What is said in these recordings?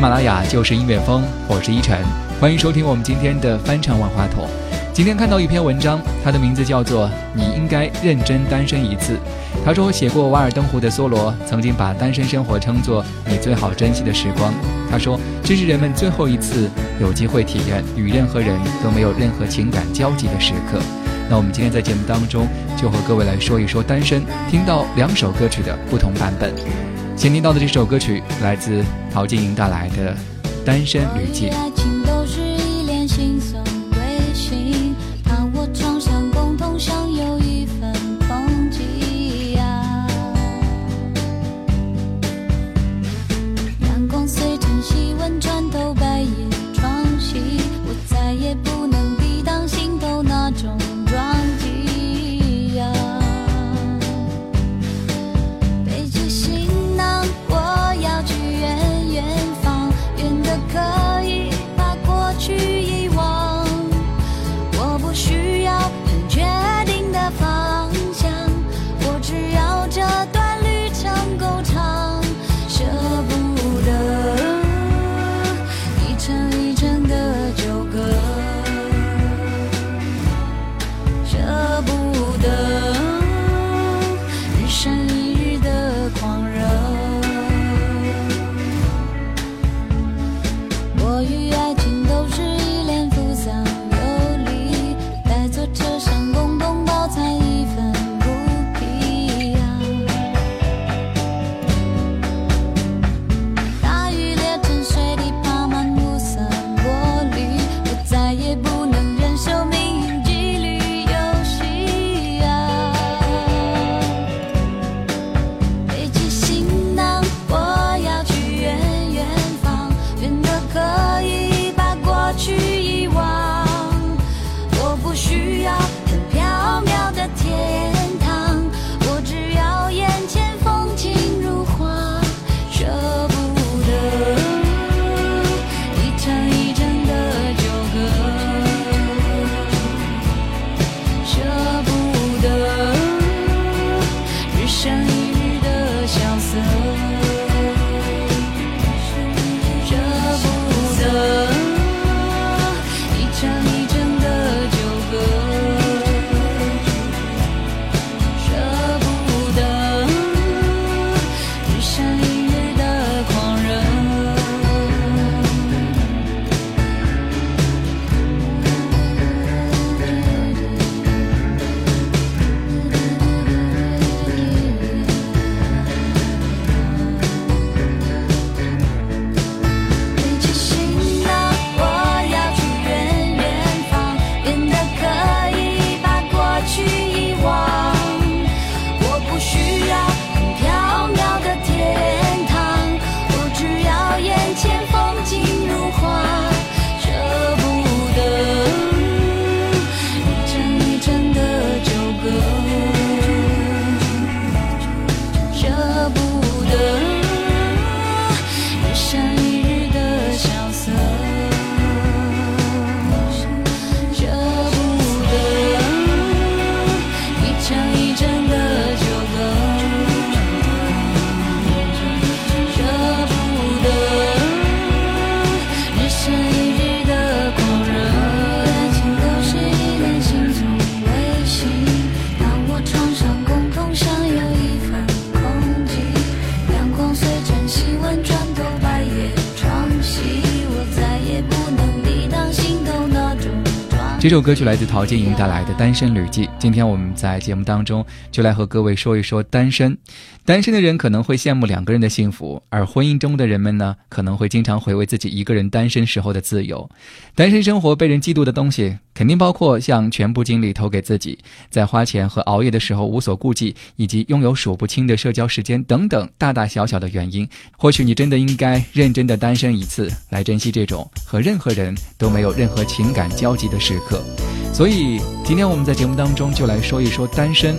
喜马拉雅就是音乐风，我是依晨，欢迎收听我们今天的翻唱万花筒。今天看到一篇文章，它的名字叫做《你应该认真单身一次》。他说，写过《瓦尔登湖》的梭罗曾经把单身生活称作你最好珍惜的时光。他说，这是人们最后一次有机会体验与任何人都没有任何情感交集的时刻。那我们今天在节目当中就和各位来说一说单身，听到两首歌曲的不同版本。先听到的这首歌曲来自陶晶莹带来的《单身旅记》。这首歌曲来自陶晶莹带来的《单身旅记》。今天我们在节目当中就来和各位说一说单身。单身的人可能会羡慕两个人的幸福，而婚姻中的人们呢，可能会经常回味自己一个人单身时候的自由。单身生活被人嫉妒的东西，肯定包括像全部精力投给自己，在花钱和熬夜的时候无所顾忌，以及拥有数不清的社交时间等等大大小小的原因。或许你真的应该认真的单身一次，来珍惜这种和任何人都没有任何情感交集的时刻。所以，今天我们在节目当中就来说一说单身。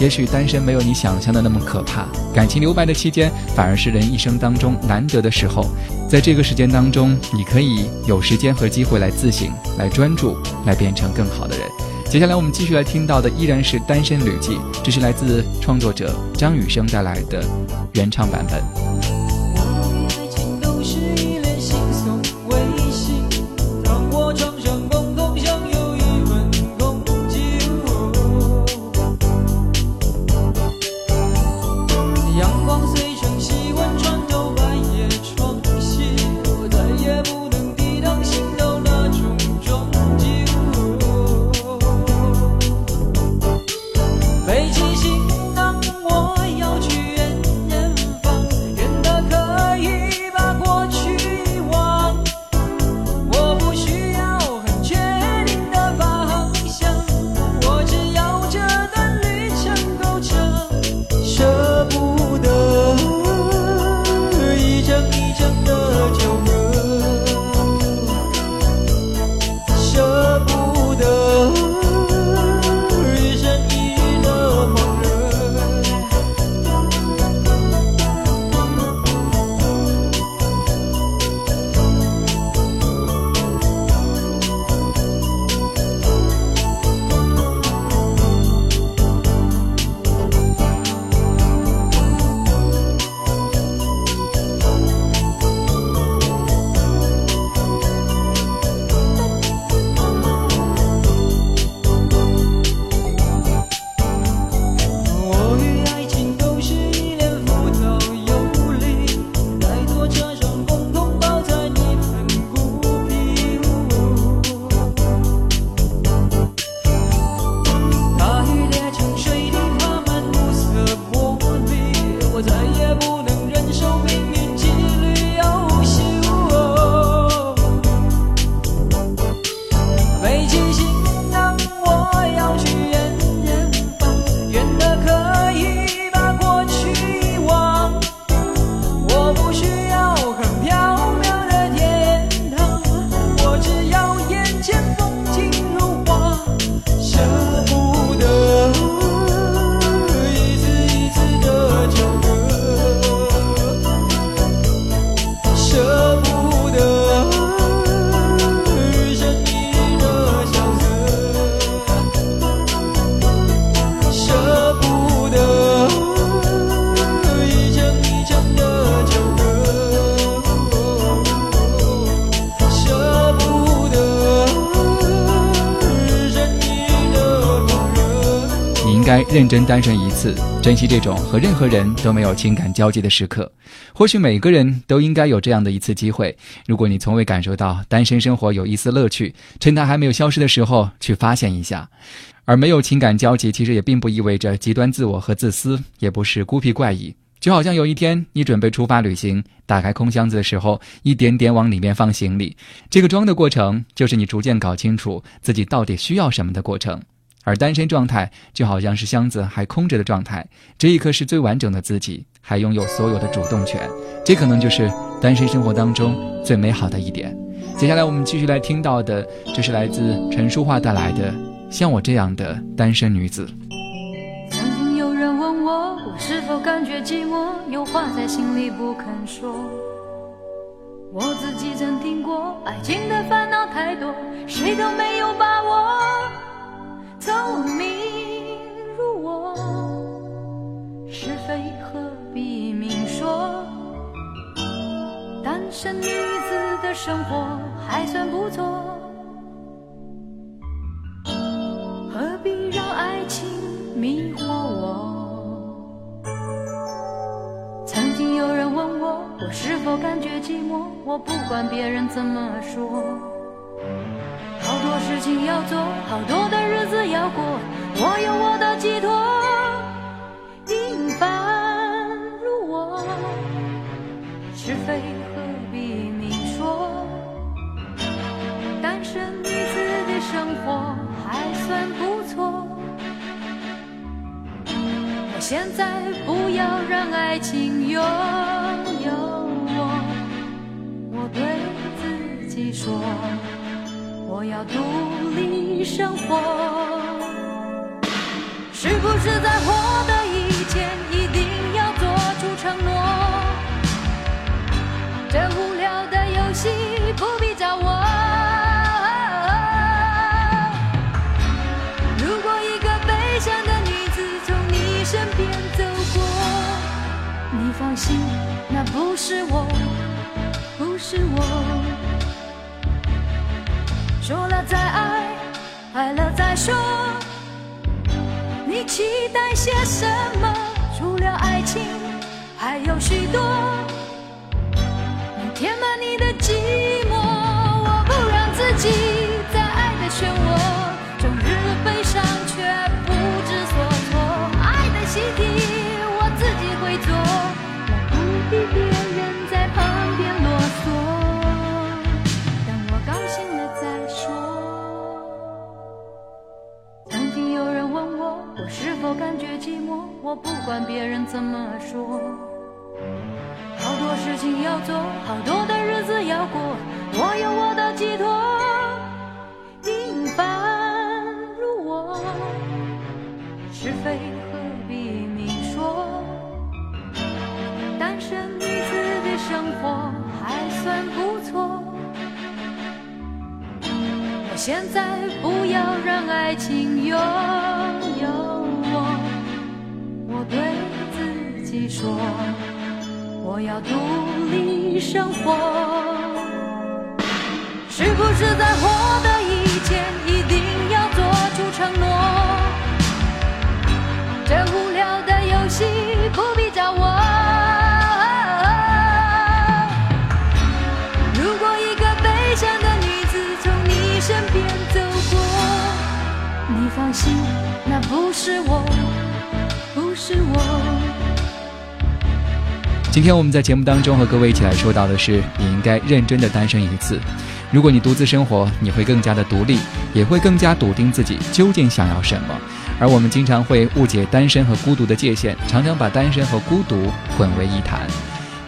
也许单身没有你想象的那么可怕，感情留白的期间反而是人一生当中难得的时候。在这个时间当中，你可以有时间和机会来自省、来专注、来变成更好的人。接下来我们继续来听到的依然是《单身旅记》，这是来自创作者张雨生带来的原唱版本。爱情都是一该认真单身一次，珍惜这种和任何人都没有情感交集的时刻。或许每个人都应该有这样的一次机会。如果你从未感受到单身生活有一丝乐趣，趁它还没有消失的时候去发现一下。而没有情感交集，其实也并不意味着极端自我和自私，也不是孤僻怪异。就好像有一天你准备出发旅行，打开空箱子的时候，一点点往里面放行李，这个装的过程，就是你逐渐搞清楚自己到底需要什么的过程。而单身状态就好像是箱子还空着的状态，这一刻是最完整的自己，还拥有所有的主动权，这可能就是单身生活当中最美好的一点。接下来我们继续来听到的，这是来自陈淑桦带来的《像我这样的单身女子》。曾经有人问我，我是否感觉寂寞，有话在心里不肯说。我自己曾听过，爱情的烦恼太多，谁都没身女子的生活还算不错，何必让爱情迷惑我？曾经有人问我，我是否感觉寂寞？我不管别人怎么说。好多事情要做，好多的日子要过，我有我的寄托。平凡如我，是非现在不要让爱情拥有我，我对自己说。我要独立生活，是不是在获得以是我。说了再爱，爱了再说。你期待些什么？除了爱情，还有许多。填满你的寂寞，现在不要让爱情拥有我，我对自己说。我要独立生活，是不是在获得以前一定要做出承诺？心，那不是我，不是我。今天我们在节目当中和各位一起来说到的是，你应该认真的单身一次。如果你独自生活，你会更加的独立，也会更加笃定自己究竟想要什么。而我们经常会误解单身和孤独的界限，常常把单身和孤独混为一谈。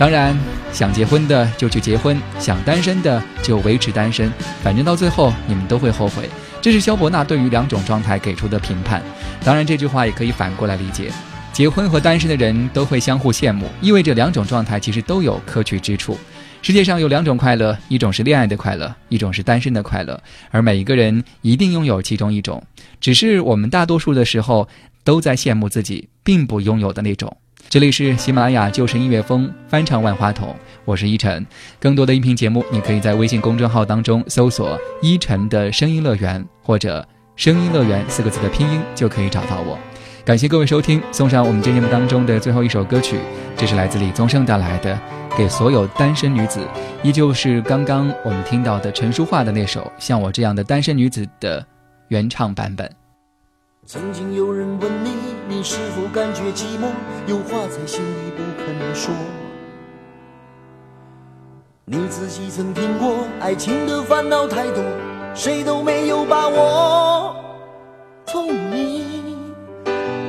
当然，想结婚的就去结婚，想单身的就维持单身，反正到最后你们都会后悔。这是萧伯纳对于两种状态给出的评判。当然，这句话也可以反过来理解。结婚和单身的人都会相互羡慕，意味着两种状态其实都有可取之处。世界上有两种快乐，一种是恋爱的快乐，一种是单身的快乐，而每一个人一定拥有其中一种，只是我们大多数的时候都在羡慕自己并不拥有的那种。这里是喜马拉雅旧时音乐风翻唱万花筒，我是依晨。更多的音频节目，你可以在微信公众号当中搜索“依晨的声音乐园”或者“声音乐园”四个字的拼音就可以找到我。感谢各位收听，送上我们今节目当中的最后一首歌曲，这是来自李宗盛带来的《给所有单身女子》，依旧是刚刚我们听到的陈淑桦的那首《像我这样的单身女子》的原唱版本。曾经有人问你，你是否感觉寂寞？有话在心里不肯说。你自己曾听过，爱情的烦恼太多，谁都没有把握。聪明。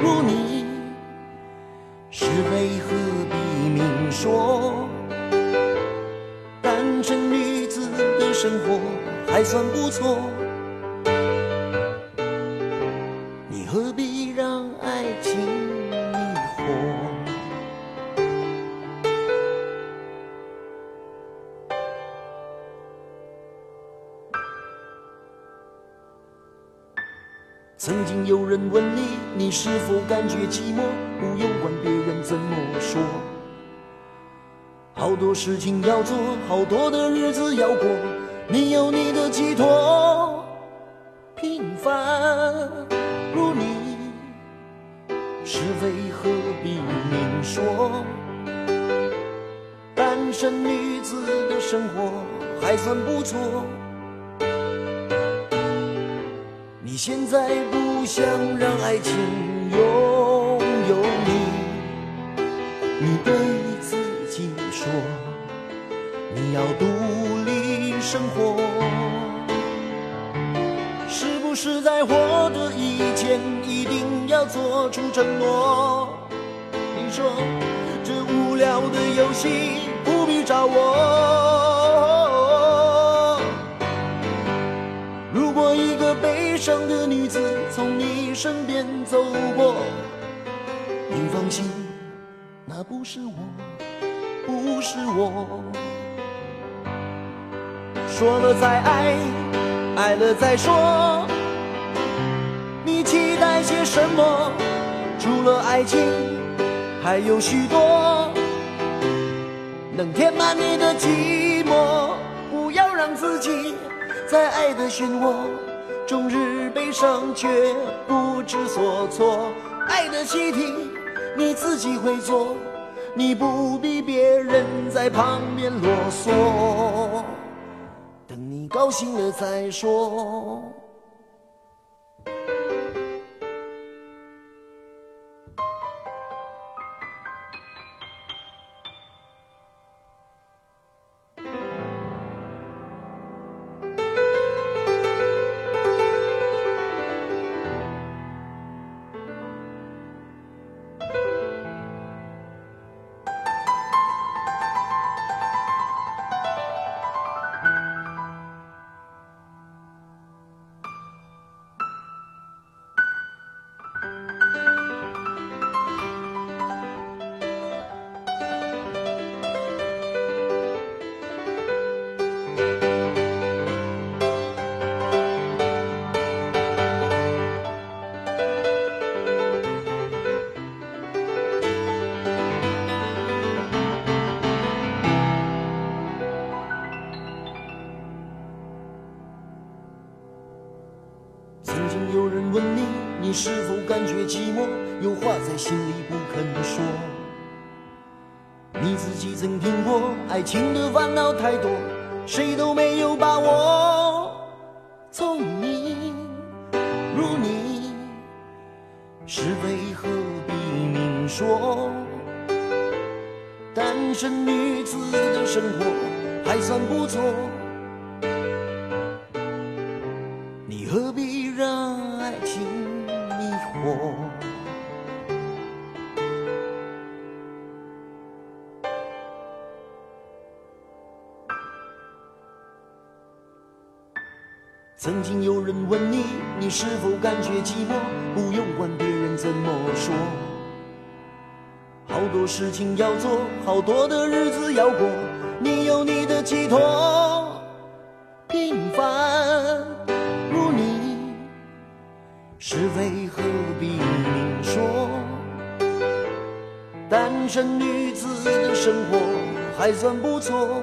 如你，是非何必明说？单身女子的生活还算不错，曾经有人问你，你是否感觉寂寞？不用管别人怎么说。好多事情要做，好多的日子要过，你有你的寄托。平凡如你，是非何必明说？单身女子的生活还算不错。现在不想让爱情拥有你，你对自己说，你要独立生活，是不是在活的以前一定要做出承诺？你说这无聊的游戏不必找我。个悲伤的女子从你身边走过，你放心，那不是我，不是我。说了再爱，爱了再说，你期待些什么？除了爱情，还有许多能填满你的寂寞。不要让自己在爱的漩涡，终日悲伤却不知所措。爱的习题你自己会做，你不必别人在旁边啰嗦。等你高兴了再说。在心里不肯说。你自己曾听过，爱情的烦恼太多，谁都没有把握。聪明如你，是非何必明说？单身女子的生活还算不错。有人问你，你是否感觉寂寞？不用管别人怎么说，好多事情要做，好多的日子要过，你有你的寄托。平凡如你，是非何必明说？单身女子的生活还算不错。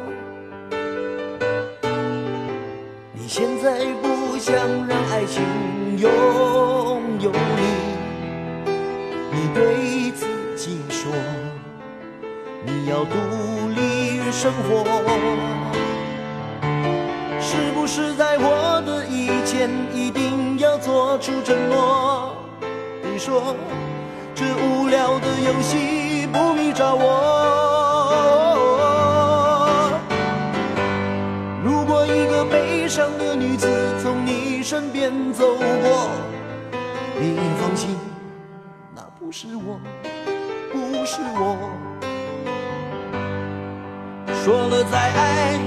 你现在不想让爱情拥有你，你对自己说，你要独立生活。是不是在我的以前一定要做出承诺？你说这无聊的游戏不必找我。身边走过，你放心，那不是我，不是我。说了再爱。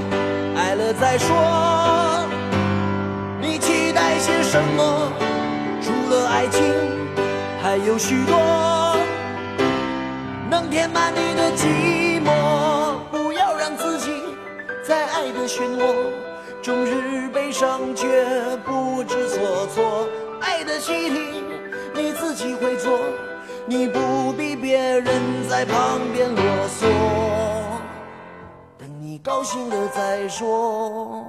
爱了再说，你期待些什么？除了爱情，还有许多能填满你的寂寞。不要让自己在爱的漩涡，终日悲伤却不知所措。爱的习题你自己会做，你不必别人在旁边啰嗦。等你高兴了再说。